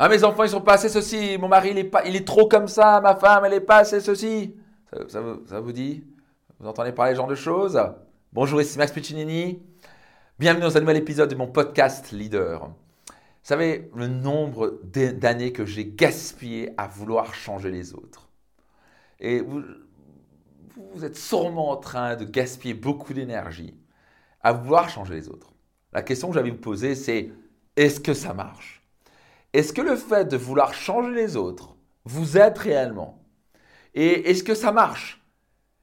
Ah, mes enfants, ils sont pas assez ceci. Mon mari, il est, pas, il est trop comme ça. Ma femme, elle est pas assez ceci. Ça, vous, dit? Vous entendez parler ce genre de choses? Bonjour, ici Max Piccinini. Bienvenue dans un nouvel épisode de mon podcast Leader. Vous savez, le nombre d'années que j'ai gaspillé à vouloir changer les autres. Et vous, vous êtes sûrement en train de gaspiller beaucoup d'énergie à vouloir changer les autres. La question que j'avais vous poser, c'est est-ce que ça marche? Est-ce que le fait de vouloir changer les autres vous aide réellement? Et est-ce que ça marche?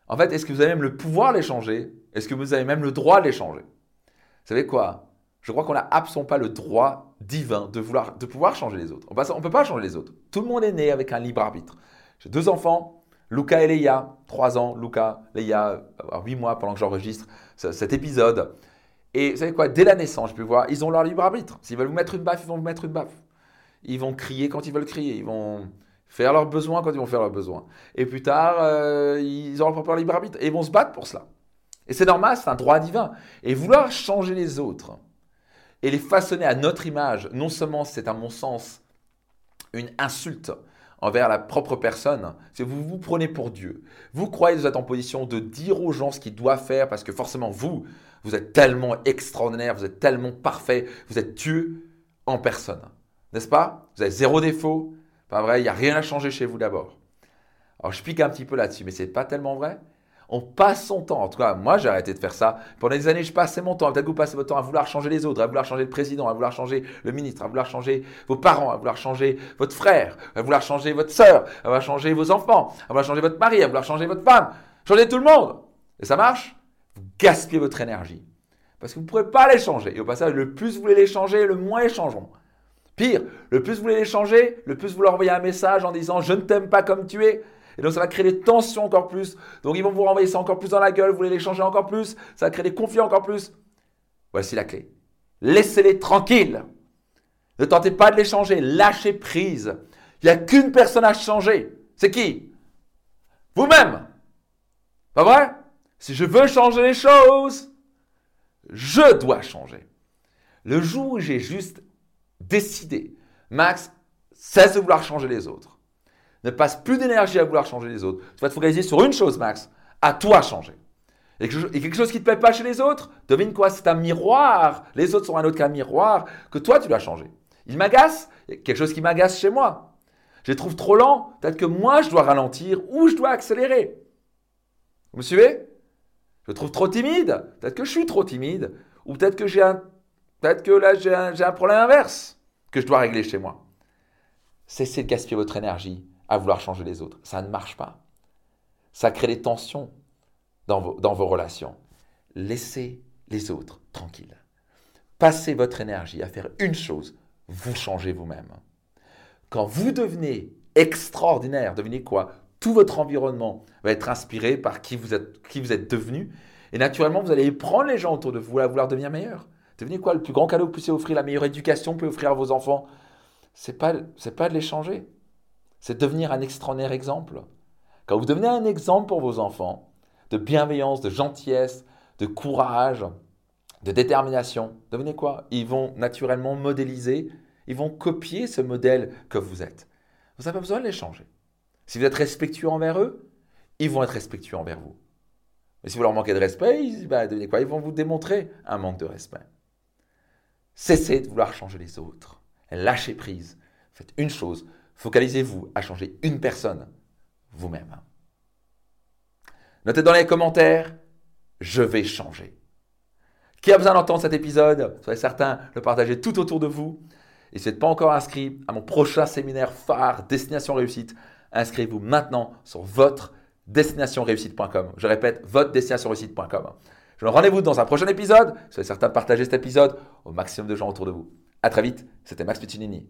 En fait, est-ce que vous avez même le pouvoir de les changer? Est-ce que vous avez même le droit de les changer? Vous savez quoi? Je crois qu'on n'a absolument pas le droit divin de, vouloir, de pouvoir changer les autres. On ne peut pas changer les autres. Tout le monde est né avec un libre arbitre. J'ai deux enfants, Luca et Leia, trois ans, Luca, Leia, huit mois pendant que j'enregistre cet épisode. Et vous savez quoi? Dès la naissance, je peux voir, ils ont leur libre arbitre. S'ils veulent vous mettre une baffe, ils vont vous mettre une baffe. Ils vont crier quand ils veulent crier. Ils vont faire leurs besoins quand ils vont faire leurs besoins. Et plus tard, euh, ils auront leur propre libre arbitre. Et ils vont se battre pour cela. Et c'est normal, c'est un droit divin. Et vouloir changer les autres et les façonner à notre image, non seulement c'est à mon sens une insulte envers la propre personne, c'est vous vous prenez pour Dieu. Vous croyez que vous êtes en position de dire aux gens ce qu'ils doivent faire parce que forcément vous, vous êtes tellement extraordinaire, vous êtes tellement parfait, vous êtes Dieu en personne. N'est-ce pas? Vous avez zéro défaut. Pas vrai, il n'y a rien à changer chez vous d'abord. Alors je pique un petit peu là-dessus, mais ce n'est pas tellement vrai. On passe son temps, en tout cas, moi j'ai arrêté de faire ça. Pendant des années, je passais mon temps. Peut-être que vous passez votre temps à vouloir changer les autres, à vouloir changer le président, à vouloir changer le ministre, à vouloir changer vos parents, à vouloir changer votre frère, à vouloir changer votre soeur, à vouloir changer vos enfants, à vouloir changer votre mari, à vouloir changer votre femme, changer tout le monde. Et ça marche? Vous gaspillez votre énergie. Parce que vous ne pourrez pas les changer. Et au passage, le plus vous voulez les changer, le moins ils changeront. Pire, le plus vous voulez les changer, le plus vous leur envoyez un message en disant je ne t'aime pas comme tu es. Et donc ça va créer des tensions encore plus. Donc ils vont vous renvoyer ça encore plus dans la gueule, vous voulez les changer encore plus, ça va créer des conflits encore plus. Voici la clé. Laissez-les tranquilles. Ne tentez pas de les changer, lâchez prise. Il n'y a qu'une personne à changer. C'est qui? Vous-même. Pas vrai? Si je veux changer les choses, je dois changer. Le jour où j'ai juste décider, Max, cesse de vouloir changer les autres. Ne passe plus d'énergie à vouloir changer les autres. Tu vas te focaliser sur une chose, Max, à toi changer. Et quelque chose qui ne te plaît pas chez les autres, devine quoi C'est un miroir. Les autres sont un autre qu'un miroir que toi, tu dois changer. Il m'agace, quelque chose qui m'agace chez moi. Je les trouve trop lents, peut-être que moi, je dois ralentir ou je dois accélérer. Vous me suivez? Je le trouve trop timide, peut-être que je suis trop timide, ou peut-être que j'ai un Peut-être que là, j'ai un, problème inverse que je dois régler chez moi. Cessez de gaspiller votre énergie à vouloir changer les autres. Ça ne marche pas. Ça crée des tensions dans vos, dans vos relations. Laissez les autres tranquilles. Passez votre énergie à faire une chose, vous changez vous-même. Quand vous devenez extraordinaire, devenez quoi? Tout votre environnement va être inspiré par qui vous êtes, qui vous êtes devenu. Et naturellement, vous allez prendre les gens autour de vous à vouloir devenir meilleurs. Devenez quoi Le plus grand cadeau que vous puissiez offrir, la meilleure éducation que vous pouvez offrir à vos enfants, c'est pas, c'est pas de les changer. C'est devenir un extraordinaire exemple. Quand vous devenez un exemple pour vos enfants, de bienveillance, de gentillesse, de courage, de détermination, devenez quoi? Ils vont naturellement modéliser, ils vont copier ce modèle que vous êtes. Vous n'avez pas besoin de les changer. Si vous êtes respectueux envers eux, ils vont être respectueux envers vous. Mais si vous leur manquez de respect, ils, bah, quoi? Ils vont vous démontrer un manque de respect. Cessez de vouloir changer les autres. Lâchez prise. Faites une chose. Focalisez-vous à changer une personne, vous-même. Notez dans les commentaires, je vais changer. Qui a besoin d'entendre cet épisode Soyez certain le partager tout autour de vous. Et si vous n'êtes pas encore inscrit à mon prochain séminaire phare Destination Réussite, inscrivez-vous maintenant sur votre destinationreussite.com. Je répète, votre destinationreussite.com. Je vous rendez-vous dans un prochain épisode. Soyez certain de partager cet épisode au maximum de gens autour de vous. A très vite, c'était Max Piccinini.